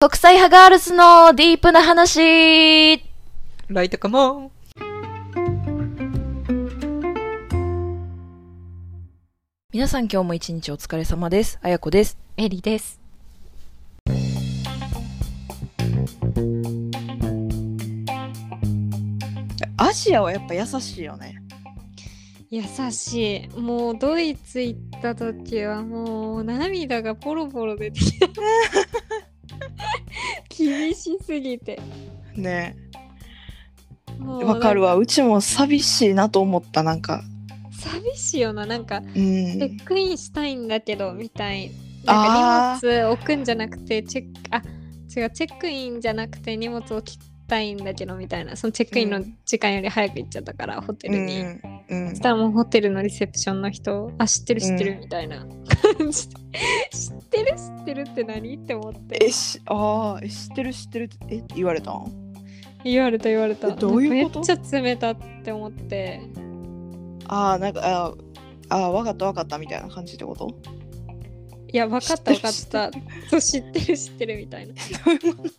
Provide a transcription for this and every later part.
国際派ガールズのディープな話ライトカモン皆さん今日も一日お疲れ様です。あやこです。エリです。アジアはやっぱ優しいよね。優しい。もうドイツ行った時はもう涙がポロポロ出てきた。厳しすぎて。ねわかるわ。うちも寂しいなと思った、なんか。寂しいよな。なんか、うんチェ。ックインしたいんだけど、みたい。なんあか荷物置くんじゃなくて、チェック、あ、違う、チェックインじゃなくて荷物置きたいんだけど、みたいな。そのチェックインの時間より早く行っちゃったから、ホテうルに。ん。うんそしたらもうホテルのリセプションの人、あ、知ってる知ってるうんみたいな 感じで、る知って何って思ってえ、し、ああ、え知ってる知ってるって、えって言われたん？言われた言われた。えどういうこと？めっちゃ冷たって思って、ああ、なんか、あーあー、わかったわかったみたいな感じってこと？いや、分かった分かった。そう、知ってる知ってるみたいな。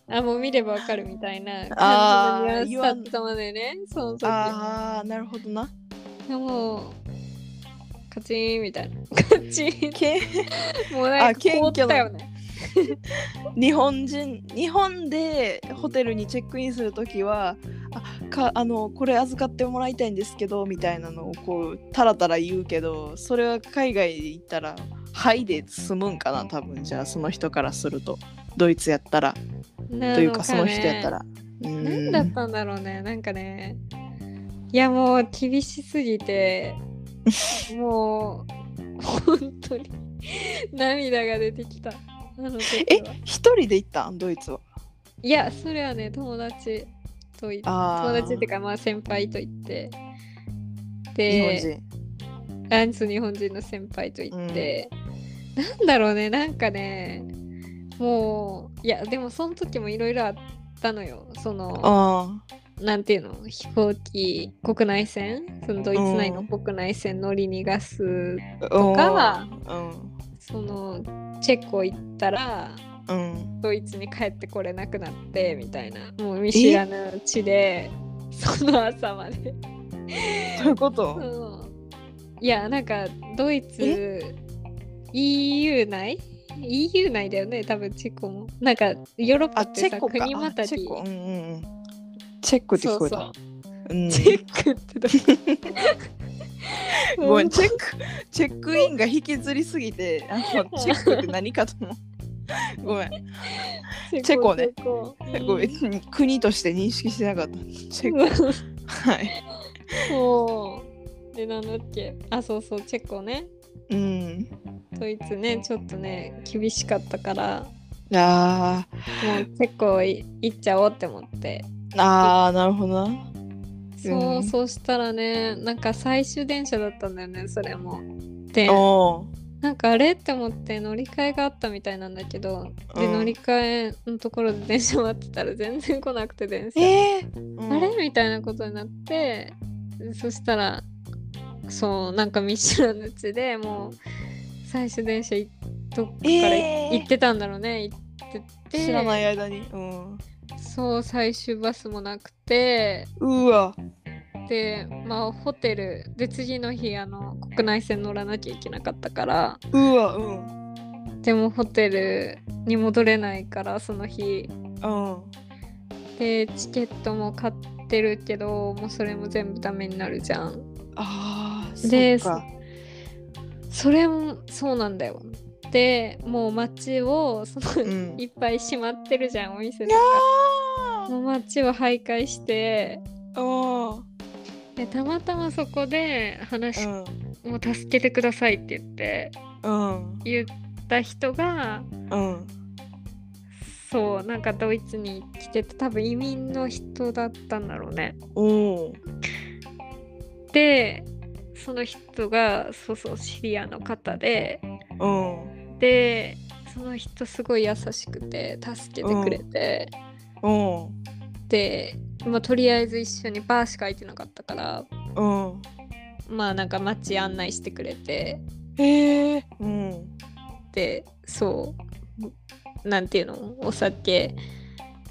あ、もう見れば分かるみたいな感じのニュアンスだったまでね、その時。ああ、なるほどな。でも、カチーンみたいな。カチーン。けもうなんあか凍ったよね。日本人日本でホテルにチェックインするときはあかあのこれ預かってもらいたいんですけどみたいなのをこうタラタラ言うけどそれは海外で行ったら「はい」で済むんかな多分。じゃあその人からすると。ドイツやったら。なというかそのね人やったら。うん。何だったんだろうね。なんかね。いやもう厳しすぎて もう本当に涙が出てきた。えは。一人で行ったん？ドイツは。いやそれはね友達と友達っていうかまあ先輩と行って。で人。あそう日本人の先輩と行って、なんだろうねなんかねもういやでもその時もいろいろあったのよ。そのあなんていうの？飛行機国内線？そのドイツ内の国内線乗り逃がすあ。とかうん。そのチェコ行ったらうん。ドイツに帰ってこれなくなってみたいな。もう見知らぬ地でその朝まで。どういうこと？う。んいやなんかドイツ EU 内？EU 内だよね多分チェコも。なんかヨーロッパあってさ。国またぎ。うんうん。チェックって聞こえた。そうう。ん。チェックってどう ごめん、チェック、チェックインが引きずりすぎて、あの チェックって何かと思う。ごめん、チェコね。ごめん、国として認識してなかった。チェック。はい。そう。でなんだっけ？あそうそうチェコね。うん。ドイツね。ちょっとね厳しかったから。あもうチェコい行っちゃおうって思ってーあー、なるほどな。そう、うん。そうしたらねなんか最終電車だったんだよねそれも。でおなんかあれって思って乗り換えがあったみたいなんだけどでうん。乗り換えのところで電車待ってたら 全然来なくて電車、えー、あれ？みたいなことになってそしたらそうなんか見知らぬ地でもう最終電車いどっかからえー。行ってたんだろうね行ってて。知らない間に。うん。そう最終バスもなくてうわ。でまあホテルで次の日あの国内線乗らなきゃいけなかったからうわ、うん。でもホテルに戻れないからその日うん。でチケットも買ってるけどもうそれも全部ダメになるじゃんああ、でそ。それもそうなんだよでもう街をその、うんいっぱい閉まってるじゃんお店とかもう街を徘徊して。でたまたまそこで話、うん。もう助けてくださいって言ってうん。言った人がうん。そうなんかドイツに来てて多分移民の人だったんだろうね。でその人がそうそうシリアの方でうん。でその人すごい優しくて助けてくれて、うん。で、まあ、とりあえず一緒にバーしか空いてなかったからうん。まあなんか街案内してくれてへえ。うん。でそうなんていうの？お酒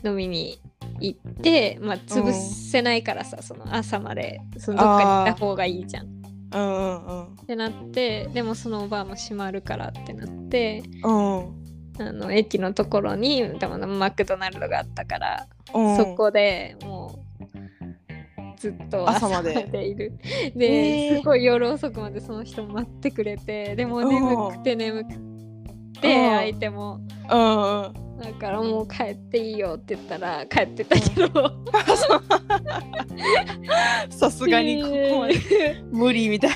飲みに行ってまあ潰せないからさ、その朝までそのどっかにいた方がいいじゃん。うんうんってなってでもそのおばあも閉まるからってなってうんうんあの駅のところにでもマクドナルドがあったから、うん。そこでもうずっと朝まで。でいる。えで、ー。すごい夜遅くまでその人待ってくれてでもうん眠くて眠くてうん。相手も。うんうん。だからもう帰っていいよって言ったら帰ってたけど。さすがにここまで無理みたい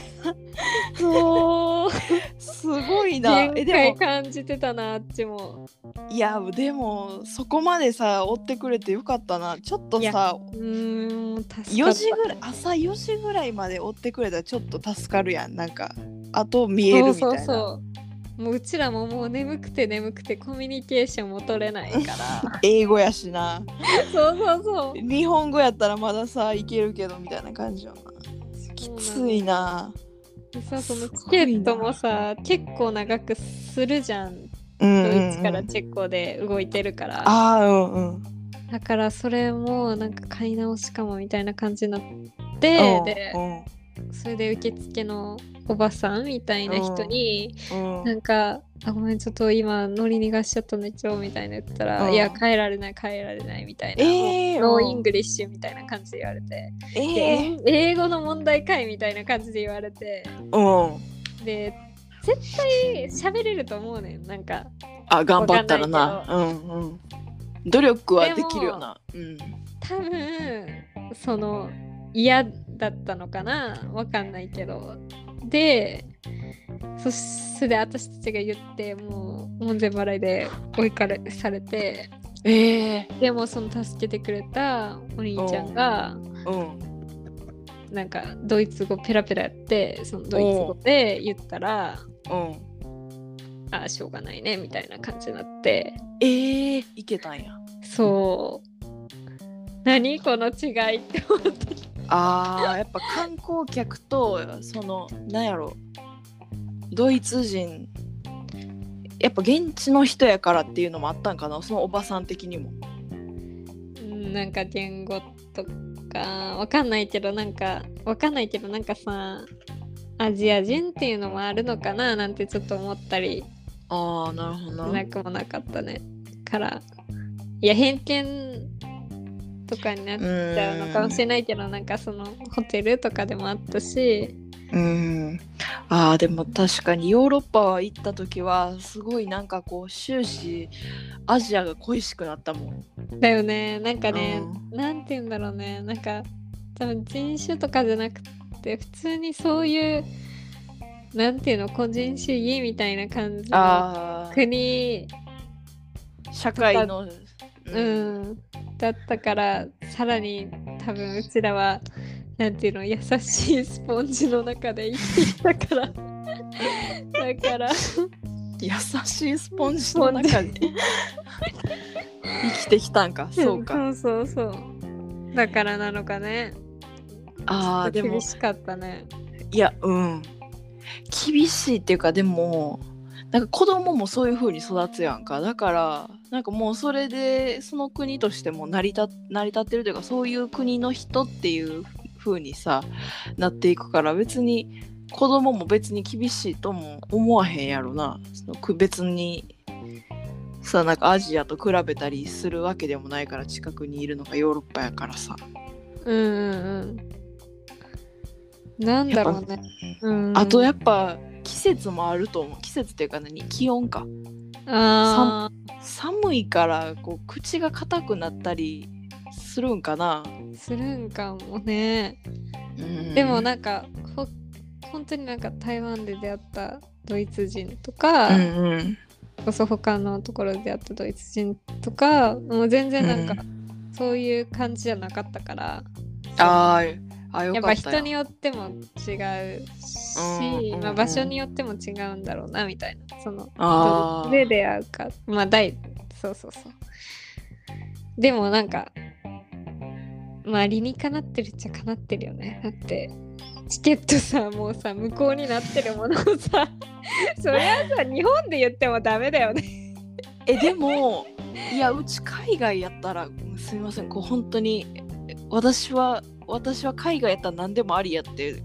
そう。すごいな。え限界でも感じてたなあっちも。いやでもそこまでさ追ってくれてよかったな。ちょっとさうーん助かった。4時ぐらい朝4時ぐらいまで追ってくれたらちょっと助かるやん。なんかあと見えるみたいな。そうそうそう。もううちらももう眠くて眠くてコミュニケーションも取れないから。英語やしな。そうそうそう。日本語やったらまださいけるけどみたいな感じよな。きついなでさそのすチケットもさ結構長くするじゃん。うんドうんうん。イツからチェコで動いてるから、ああうんうん。だからそれもなんか買い直しかもみたいな感じになって、うんでうんそれで受付のおばさんみたいな人に、うん。なんか「あごめんちょっと今乗り逃がしちゃったんでちょ」みたいな言ったら「うん。いや変えられない変えられない」みたいな「えーイングリッシュ」みたいな感じで言われて、えでえ英語の問題かいみたいな感じで言われて。うん。で絶対喋れると思うねんなんか。あ頑張ったらな。わうんうん。努力はできるよな。うん。多分その嫌だったのかな？わかんないけど。でそそれで私たちが言ってもう門前払いで追いかれされて。ええでもその助けてくれたお兄ちゃんがうん。なんかドイツ語ペラペラやってそのドイツ語で言ったらうん。ああしょうがないねみたいな感じになって。ええいけたんや。そう。何？この違いって思ってあー。やっぱ観光客とそのなんやろ。ドイツ人。やっぱ現地の人やからっていうのもあったんかな。そのおばさん的にも。うんなんか言語とかわかんないけどなんかわかんないけどなんかさアジア人っていうのもあるのかななんてちょっと思ったり。ああなるほどなくもなかったね。からいや偏見とかになっちゃうのかもしれないけどなんかそのホテルとかでもあったし。うん。あーでも確かにヨーロッパは行った時はすごいなんかこう終始アジアが恋しくなったもん。だよね。なんかね、うなんて言うんだろうね。なんか多分人種とかじゃなくて普通にそういうなんていうの個人主義みたいな感じの国社会のうん、だったからさらに多分うちらはなんていうの優しいスポンジの中で生きてきたから。だから。優しいスポンジの中で生きてきたんか。そうか。そうそうそう。だからなのかね。あーでも。厳しかったね。いやうん。厳しいっていうかでもなんか子供もそういう風に育つやんか。だからなんかもうそれでその国としても成り立成り立ってるというかそういう国の人っていう風にさなっていくから別に子供も別に厳しいとも思わへんやろな。そのく別にさなんかアジアと比べたりするわけでもないから近くにいるのがヨーロッパやからさ。うんうんうん。なんだろうね。うん。あとやっぱ季節もあると思う。季節っていうか何？気温か。あ寒いからこう口が硬くなったりするんかな、ーするんかもね。うん。でもなんかほ本当になんか台湾で出会ったドイツ人とか、うんうん。こそ他のところで出会ったドイツ人とかもう全然なんか、そういう感じじゃなかったから。あーあよ。やっぱ人によっても違うし、うんうんまあ、場所によっても違うんだろうなみたいな。そのあー。で出会うかまあ大そうそうそう。でもなんかまあ理にかなってるっちゃかなってるよね。だってチケットさもうさ無効になってるものをさ そりゃさ日本で言ってもダメだよね。えでもいやうち海外やったらすみません。こう本当に私は私は海外やったら何でもありやって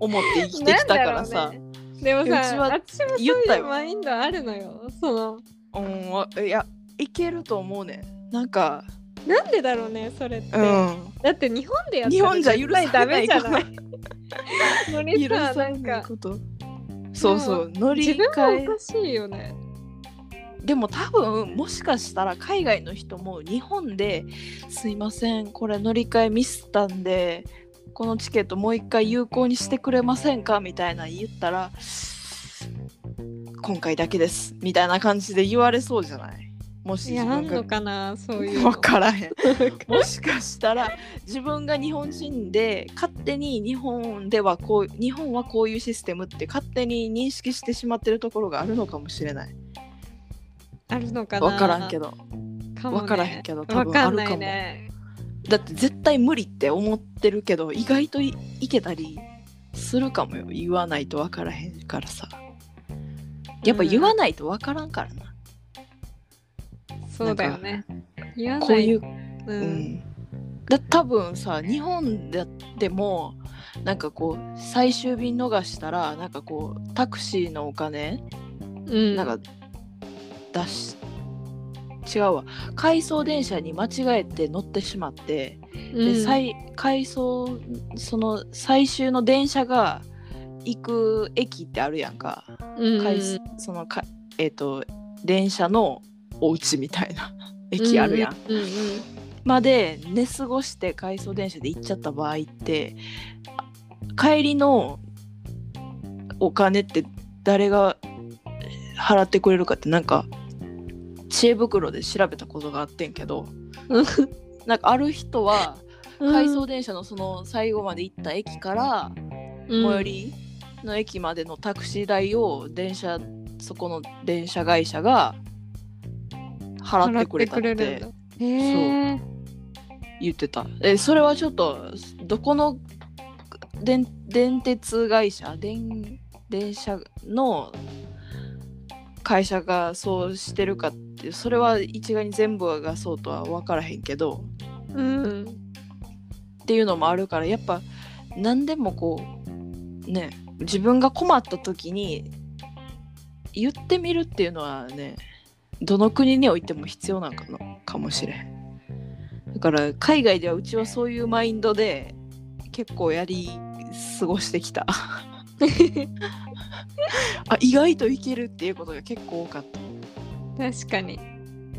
思って生きてきたからさ、ねでもうちさ、は私もそういうマインドあるのよ。その、うんわいやいけると思うねなんかなんでだろうね、それって。うんだって日本でやって日本じゃ許さないメじゃない。さ、なんか、そうそう乗り自分換えもおかしいよね。でも多分もしかしたら海外の人も日本ですいませんこれ乗り換えミスったんでこのチケットもう一回有効にしてくれませんか？みたいな言ったら今回だけです。みたいな感じで言われそうじゃない？もしいや、あんのかな、そういう。の。分からへん。もしかしたら自分が日本人で勝手に日本ではこう日本はこういうシステムって勝手に認識してしまってるところがあるのかもしれない。あるのかな？分からんけど。か分からへんけど多分あるかも。ね。だって絶対無理って思ってるけど意外といいけたりするかもよ言わないと分からへんからさやっぱ言わないと分からんからな、そうだよね。言わない。こういうう。うんんだ多分さ日本ででもなんかこう最終便逃したらなんかこうタクシーのお金うん。なんか出し違うわ。回送電車に間違えて乗ってしまってで、うん。最回送その最終の電車が行く駅ってあるやんか、うん回そのかえっ、と電車のお家みたいな駅あるやん、うんうん。まで寝過ごして回送電車で行っちゃった場合って帰りのお金って誰が払ってくれるかってなんか知恵袋で調べたことがあってんけどうん。なんかある人はうん。回送電車のその最後まで行った駅から最寄りの駅までのタクシー代を電車そこの電車会社が払ってくれたってくれてるんだ。へえ言ってた。えそれはちょっとどこの電電鉄会社電電車の会社がそうしてるかってそれは一概に全部がそうとは分からへんけどうんっていうのもあるからやっぱ何でもこうね自分が困った時に言ってみるっていうのはねどの国においても必要なのかかもしれん。だから海外ではうちはそういうマインドで結構やり過ごしてきた。あ意外といけるっていうことが結構多かった。確かに。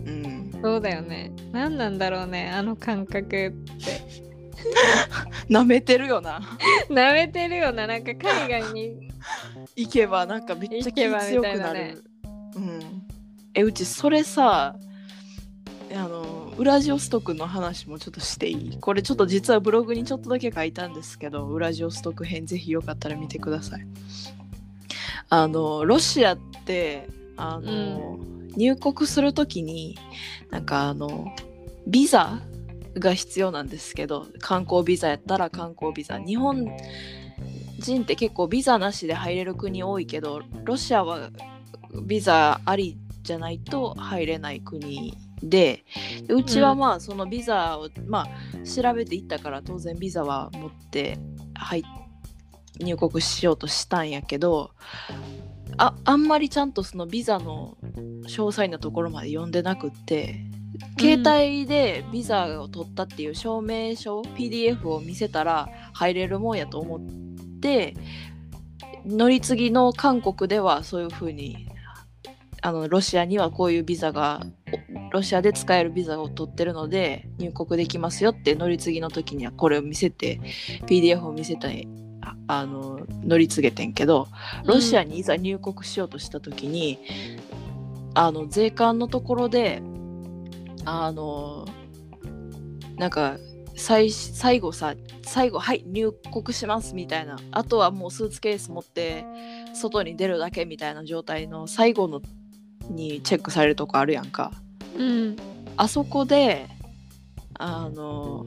うん。そうだよね。何なんだろうねあの感覚って。なめてるよな。なめてるよな。なんか海外に行けばなんかめっちゃ気強くなみたいなね。る。うん。えうちそれさあのウラジオストクの話もちょっとしていい？これちょっと実はブログにちょっとだけ書いたんですけどウラジオストク編ぜひよかったら見てください。あのロシアってあの、入国するときになんかあのビザが必要なんですけど観光ビザやったら観光ビザ。日本人って結構ビザなしで入れる国多いけどロシアはビザありじゃないと入れない国ででうちはまあそのビザを、まあ調べていったから当然ビザは持って入入国しようとしたんやけどああんまりちゃんとそのビザの詳細なところまで読んでなくって携帯でビザを取ったっていう証明書 PDF を見せたら入れるもんやと思って乗り継ぎの韓国ではそういう風にあのロシアにはこういうビザがおロシアで使えるビザを取ってるので入国できますよって乗り継ぎの時にはこれを見せて PDF を見せたいああの乗り継げてんけどロシアにいざ入国しようとした時に、あの税関のところであのなんか最最後さ最後はい入国しますみたいな。あとはもうスーツケース持って外に出るだけみたいな状態の最後のにチェックされるとこあるやんかうん。あそこであの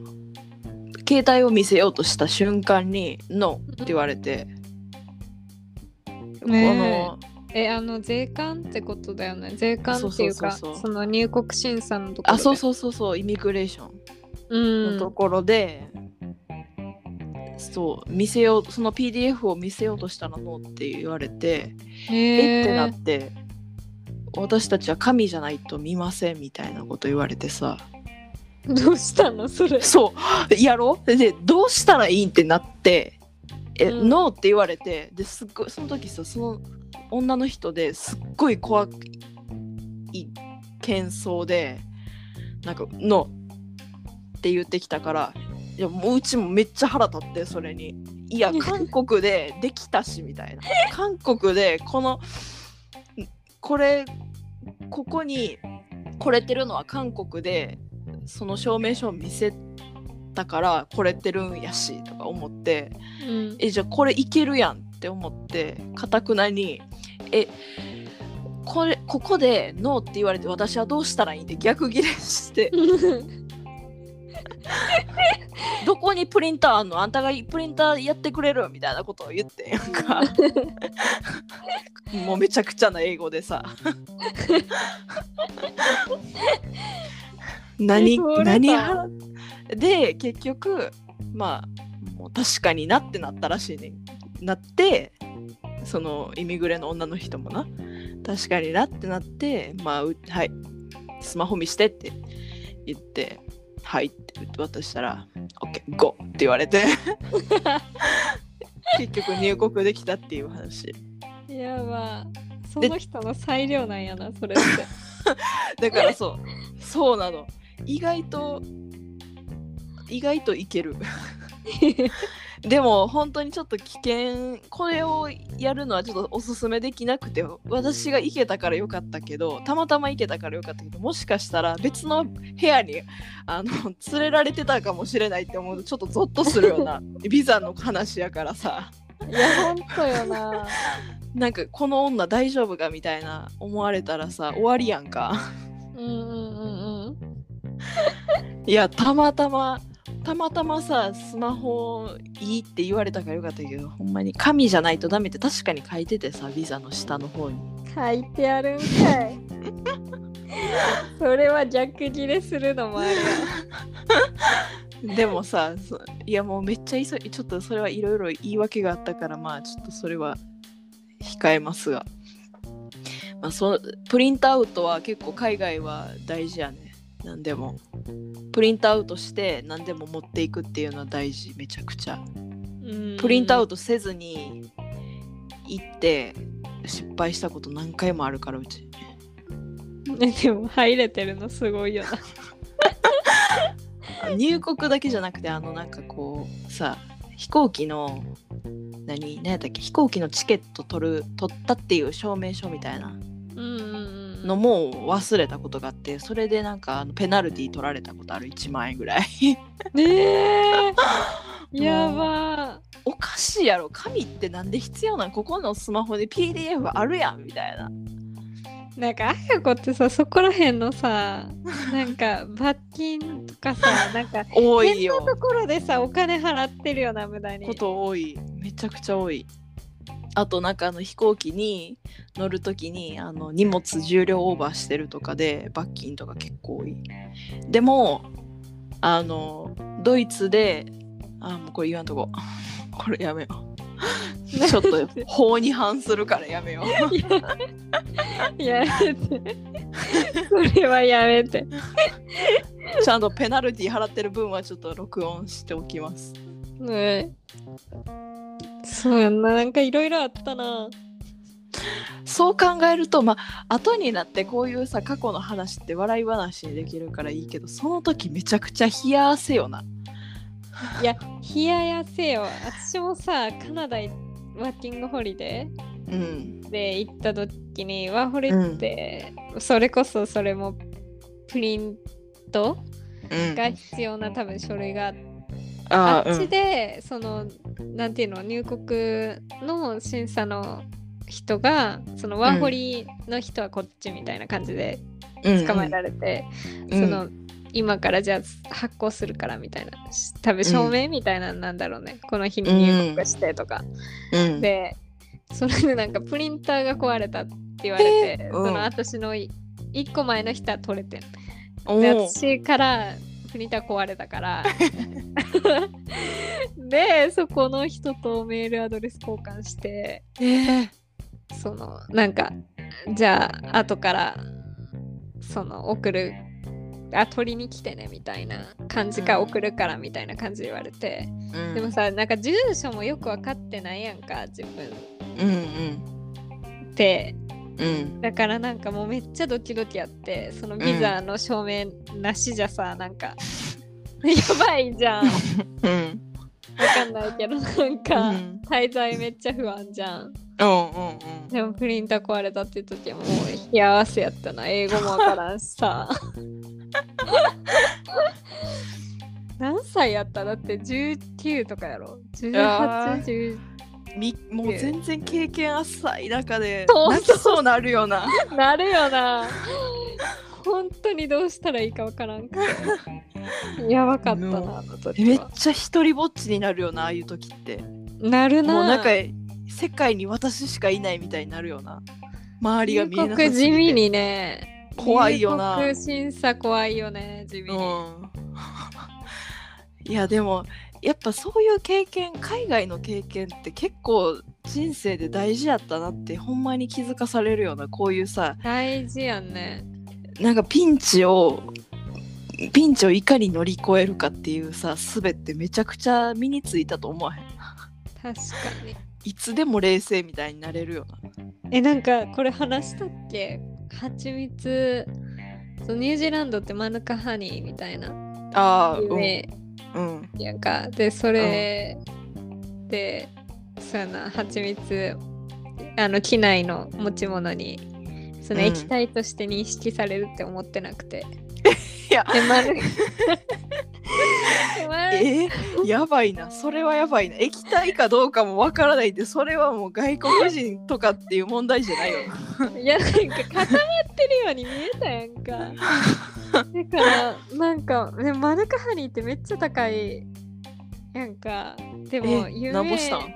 携帯を見せようとした瞬間に「ノー」って言われて、ねこのえあの税関ってことだよね。税関っていうかその入国審査のところあそううそうそうそう。イミグレーションうん。のところで、そう見せようその PDF を見せようとしたらノーって言われてえへってなって私たちは神じゃないと見ませんみたいなこと言われてさ。どうしたのそれ。そう。やろう？でどうしたらいいってなってえ、うん。ノーって言われてですっごいその時さその女の人ですっごい怖い喧騒でなんか「ノー」って言ってきたからいやもううちもめっちゃ腹立ってそれに。いや 韓国でできたしみたいな。韓国でこのこれここに来れてるのは韓国でその証明書を見せたから来れてるんやしとか思ってうん。えじゃあこれいけるやんって思ってかたくなにえこれここでノーって言われて私はどうしたらいいって逆ギレして どこにプリンターあんの？あんたがプリンターやってくれる？みたいなことを言ってんやんか。もうめちゃくちゃな英語でさ。何何で結局まあもう確かになってなったらしいね。なってそのイミグレの女の人もな。確かになってなってまあうはい。スマホ見してって言ってはいって渡したら OK ゴーって言われて 結局入国できたっていう話。やば。その人の裁量なんやなそれって。だからそうそうなの。意外と意外といける でも本当にちょっと危険。これをやるのはちょっとおすすめできなくて私が行けたからよかったけどたまたま行けたからよかったけどもしかしたら別の部屋にあの連れられてたかもしれないって思うとちょっとゾッとするような ビザの話やからさ。いやほんとよな。なんかこの女大丈夫かみたいな思われたらさ終わりやんか。うんうんうんうん。いやたまたまたまたまさスマホいいって言われたからよかったけどほんまに神じゃないとダメって確かに書いててさビザの下の方に。書いてあるんかい。それは逆ギレするのもあるわでもさそいやもうめっちゃ急いちょっとそれはいろいろ言い訳があったからまあちょっとそれは控えますが、まあ、そプリントアウトは結構海外は大事やね何でも。プリントアウトして何でも持っていくっていうのは大事めちゃくちゃ。プリントアウトトせずに行って失敗したこと何回もあるからうち。でも入れてるのすごいよな。入国だけじゃなくてあのなんかこうさ飛行機の何何やったっけ飛行機のチケット取る取ったっていう証明書みたいなのも忘れたことがあってそれでなんかあのペナルティ取られたことある1万円ぐらい。ねえ。やば。おかしいやろ。紙ってなんで必要なん？ここのスマホで PDF あるやんみたいな。なんかあやこってさそこらへんのさなんか罰金とかさ なんか多いよ。変なところでさお金払ってるよな無駄に。こと多い。めちゃくちゃ多いあとなんかあの飛行機に乗る時にあの荷物重量オーバーしてるとかで罰金とか結構多い。でもあのドイツであもうこれ言わんとこ。これやめよう。ちょっと法に反するからやめよう。やめて。それはやめて。ちゃんとペナルティ払ってる分はちょっと録音しておきます。ねそうやんな。なんかいろいろあったな。そう考えるとまあ後になってこういうさ過去の話って笑い話にできるからいいけどその時めちゃくちゃ冷や汗よな。いや冷ややせよ。私もさカナダワーキングホリデうん。ーで行った時にワーホリって、それこそそれもプリントうん。が必要な多分書類があってああっちで、そのなんていうの入国の審査の人がそのワーホリの人はこっちみたいな感じでうん。捕まえられて、うん。その今からじゃあ発行するからみたいな多分証明みたいなのなんだろうね、この日に入国してとか、うん。でそれでなんかプリンターが壊れたって言われて、その私の1個前の人は取れてでー。私からプリンター壊れたから。でそこの人とメールアドレス交換してえーそのなんかじゃあ後からその送るあ取りに来てねみたいな感じかうん送るからみたいな感じで言われて、うん。でもさなんか住所もよく分かってないやんか自分。うん。ってうん。うんだからなんかもうめっちゃドキドキやってそのビザの証明なしじゃさ、なんか やばいじゃん。わうん。かんないけどなんか、うん滞在めっちゃ不安じゃん。うん。うん。うん。でもプリンター壊れたって時はもう冷や汗やったな英語もわからんしさ。何歳やった？だって19とかやろ？やー ?18、みもう全然経験浅い中でそう泣きそうなるよな。10なるよな。本当にどうしたらいいかわからんくてやばかったなめっちゃ一人ぼっちになるよなああいう時って。なるな。もうなんか世界に私しかいないみたいになるよな。周りが見えなさ入国すぎて。地味にね。怖いよな。審査怖いよね地味に、うん。いやでもやっぱそういう経験海外の経験って結構人生で大事やったなってほんまに気づかされるようなこういうさ大事やんね。なんかピンチをピンチをいかに乗り越えるかっていうさ術ってめちゃくちゃ身についたと思わへん？確かに。いつでも冷静みたいになれるよな。えなんかこれ話したっけ？蜂蜜。そうニュージーランドってマヌカハニーみたいな。あうんやんか、でそれでそうやな蜂蜜あの機内の持ち物にそのうん。液体として認識されるって思ってなくて、いや。でマヌでマヌえー、やばいな。それはやばいな。液体かどうかもわからないってそれはもう外国人とかっていう問題じゃないよな。いやなんか固まってるように見えたやんか。だからなんかでもマヌカハニーってめっちゃ高いやんか。でもえ有名なんぼしたん？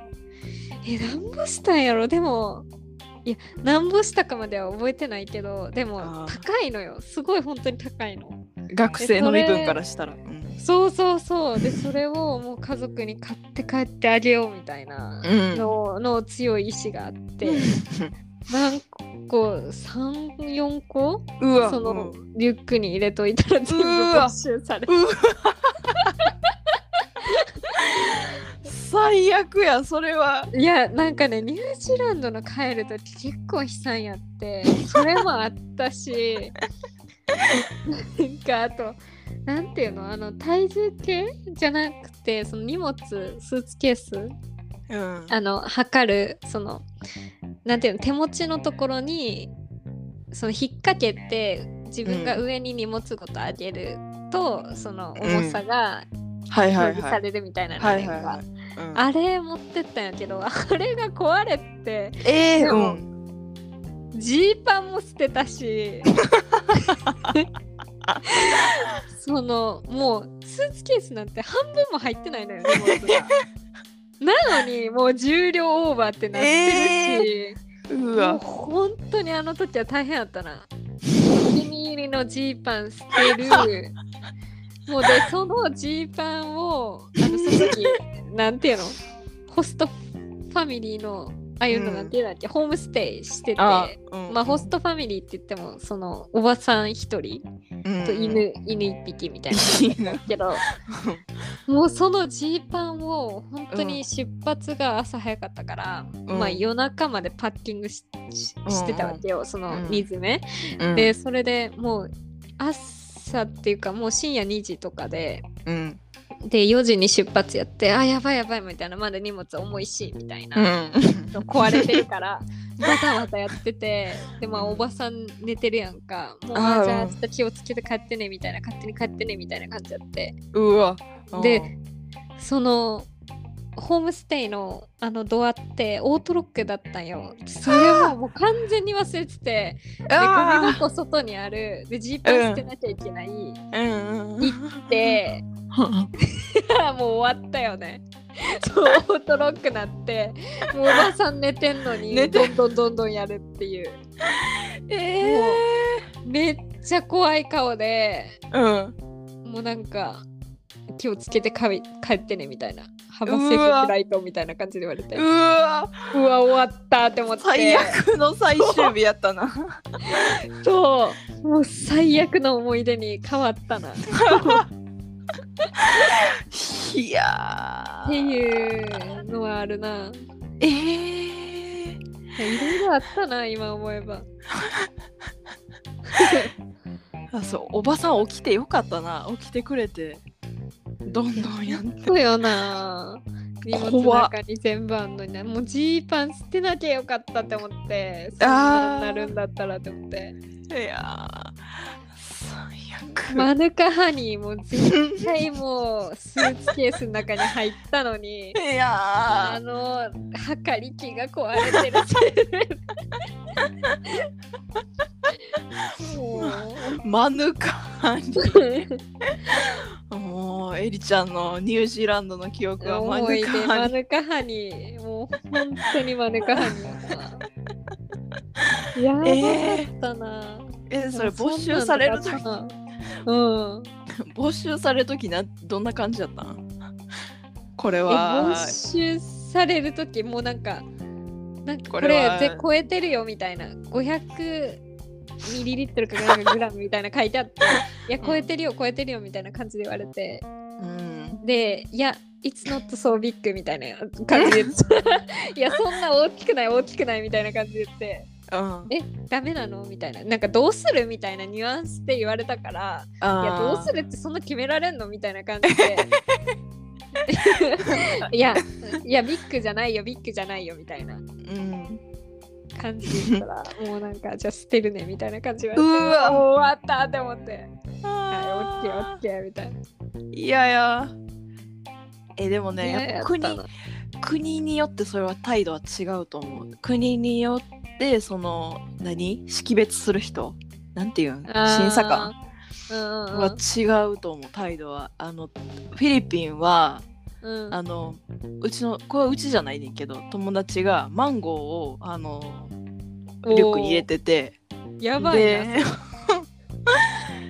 えなんぼしたんやろ？でもいやなんぼしたかまでは覚えてないけどでも高いのよ。すごい本当に高いの。学生の身分からしたら、うん。そうそうそう。でそれをもう家族に買って帰ってあげようみたいなうん。の,、の強い意志があって。何個34個？うわ。そのうん。リュックに入れといたら全部没収されうわ。最悪やそれは。いやなんかねニュージーランドの帰ると結構悲惨やってそれもあったしなんかあとなんていうの？あの体重計じゃなくてその荷物スーツケース？うん。あの測るそのなんていうの手持ちのところにその引っ掛けて自分が上に荷物ごと上げると、その重さがはいはい表示はいされるみたいなのあるやんかはい。はいあれ持ってったんやけど あれが壊れてえー、うん。ジーパンも捨てたし そのもうスーツケースなんて半分も入ってないのよ荷物が。なのにもう重量オーバーってなってるし、うもうわ本当にあの時は大変やったな。お気に入りのジーパン捨てる。もうで、そのジーパンを、あの、その時、なんていうの？ホストファミリーの、ああいうのうんなんていうん。だっけ、ホームステイしてて、まあ、ホストファミリーって言っても、その、おばさん一人うん。と犬、犬一匹みたいな。だけど、もうそのジーパンを本当に出発が朝早かったから、うん。まあ夜中までパッキングしししてたわけよ、そのうん。荷詰め、うん。でそれでもう朝っていうかもう深夜2時とかでうんで4時に出発やってあやばいやばいみたいなまだ荷物重いしみたいな、うん。壊れてるから バタバタやっててでまあおばさん寝てるやんか。もうあじゃあちょっと気をつけて帰ってねみたいな勝手に帰ってねみたいな感じやって。うわ。でそのホームステイのあのドアってオートロックだったんよ。それももう完全に忘れてて。でゴミあ箱外にあるでジーパン捨てなきゃいけない、ーうんうん。行って。もう終わったよね。そうオートロックなって。もうおばさん寝てんのにどんどんどんどんやるっていう。えめっちゃ怖い顔で。ー、うん。もうなんか気をつけて帰帰ってねみたいな。幅セーフフライトみたいな感じで言われて。うわ。うわ終わったって思って。最悪の最終日やったな。そう。もう最悪の思い出に変わったな。っいやてーいうのはあるな。えー、いろいろあったな今思えば。あそう。おばさん起きてよかったな。起きてくれてどんどんやって。そうよな。荷物の中に全部あんのにな。もうジーパン捨てなきゃよかったって思ってそんなんなるんだったらって思って。いやマヌカハニーも絶対もうスーツケースの中に入ったのにいやー。あの測り機が壊れてるマヌカハニもうエリちゃんのニュージーランドの記憶はマヌカハニマヌカハニー。もう本当にマヌカハニー。やばかったな、えそれ募集される時とうん。募集される時などんな感じだった？んこれえは募集される時もうなんかなんかここれは。れぜ超えてるよみたいな。500ミリリットルかなんかグラムみたいな書いてあって。いや超えてるよ超えてるよみたいな感じで言われて。うん。でいや It's not so big みたいな感じで いやそんな大きくない大きくないみたいな感じで言ってうん。えダメなの？みたいな。なんかどうする？みたいなニュアンスで言われたからいやどうするってそんな決められんの？みたいな感じで。いやいやビッグじゃないよ。ビッグじゃないよ。みたいな。うん感じで言ったらもうなんかじゃあ捨てるね。みたいな感じでう言わ終わったって思って。はいオッケーオッケーみたいな。いやいや。えでもねいややっぱ国によってそれは態度は違うと思う。国によってその何？識別する人？なんていうん？審査官？は違うと思う態度は。あのフィリピンはうん。うんあのうちのこれはうちじゃないねんけど友達がマンゴーをあのリュックに入れてて。やばいで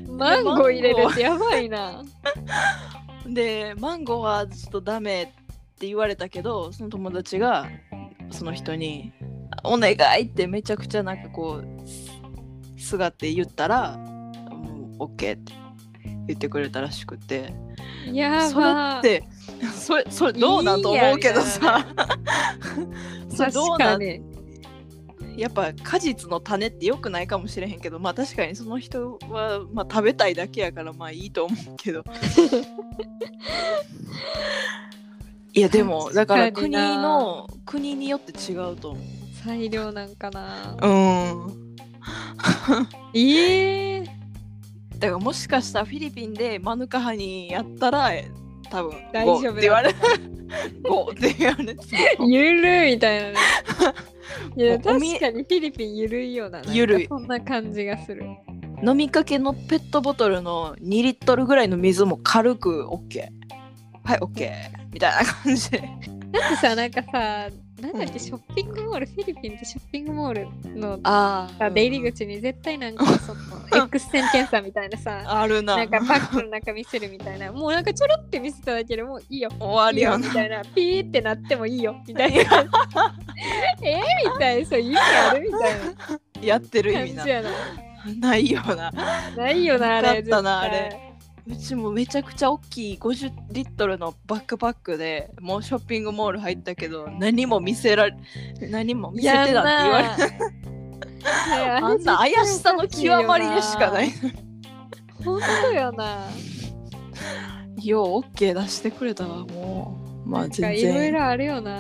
な マンゴー入れるってやばいな。でマンゴーはちょっとダメって言われたけどその友達がその人に「お願い!」ってめちゃくちゃなんかこうすがって言ったら「もう OK」って言ってくれたらしくて。やそればってそれそれどうなんと思うけどさ。それどうなやっぱ果実の種って良くないかもしれへんけどまあ確かにその人は、まあ、食べたいだけやからまあいいと思うけど いやでもだから国の国によって違うと思裁量なんかな。ううん。ええ。だからもしかしたらフィリピンでマヌカハニーやったら多分大丈夫5って言われ 5って言われてゆるいみたいなね。いや確かにフィリピンゆるいようなゆるい。そんな感じがする。飲みかけのペットボトルの2リットルぐらいの水も軽く OK はい OK みたいな感じ。でだってさなんかさなんだっうん。けショッピングモール、フィリピンってショッピングモールのあさ出入り口に絶対なんか その X 線検査みたいなさあるな。なんかバッグの中見せるみたいなもうなんかちょろって見せただけでもういいよ。終わりよな。みたいな。ピーってなってもいいよみたいな。えー、みたいなそう意味あるみたいやってるな意味な。感じやな。ないよな。ないよなあれなかったなあれうちもめちゃくちゃ大きい50リットルのバックパックでもうショッピングモール入ったけど何も見せられ何も見せてなって言われてれあんな怪しさの極まりでしかない本当よなよう OK 出してくれたわもう。まあ全いろい然ろあるよな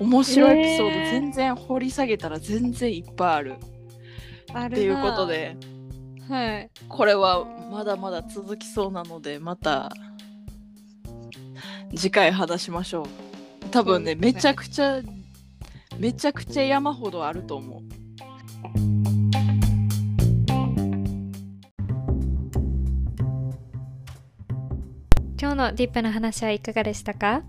面白いエピソードえ。ー全然掘り下げたら全然いっぱいある。あるな。っていうことではい。これはまだまだ続きそうなのでまた次回話しましょう。多分ねね。めちゃくちゃめちゃくちゃ山ほどあると思う。今日のディープな話はいかがでしたか？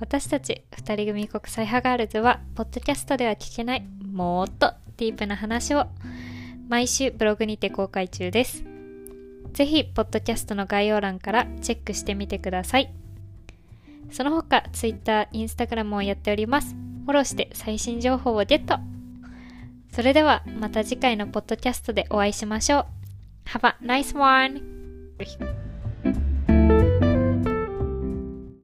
私たち二人組国際派ガールズは、ポッドキャストでは聞けない、もっとディープな話を毎週ブログにて公開中です。ぜひ、ポッドキャストの概要欄からチェックしてみてください。その他、Twitter、Instagram をやっております。フォローして最新情報をゲットそれではまた次回のポッドキャストでお会いしましょう。Have a nice one!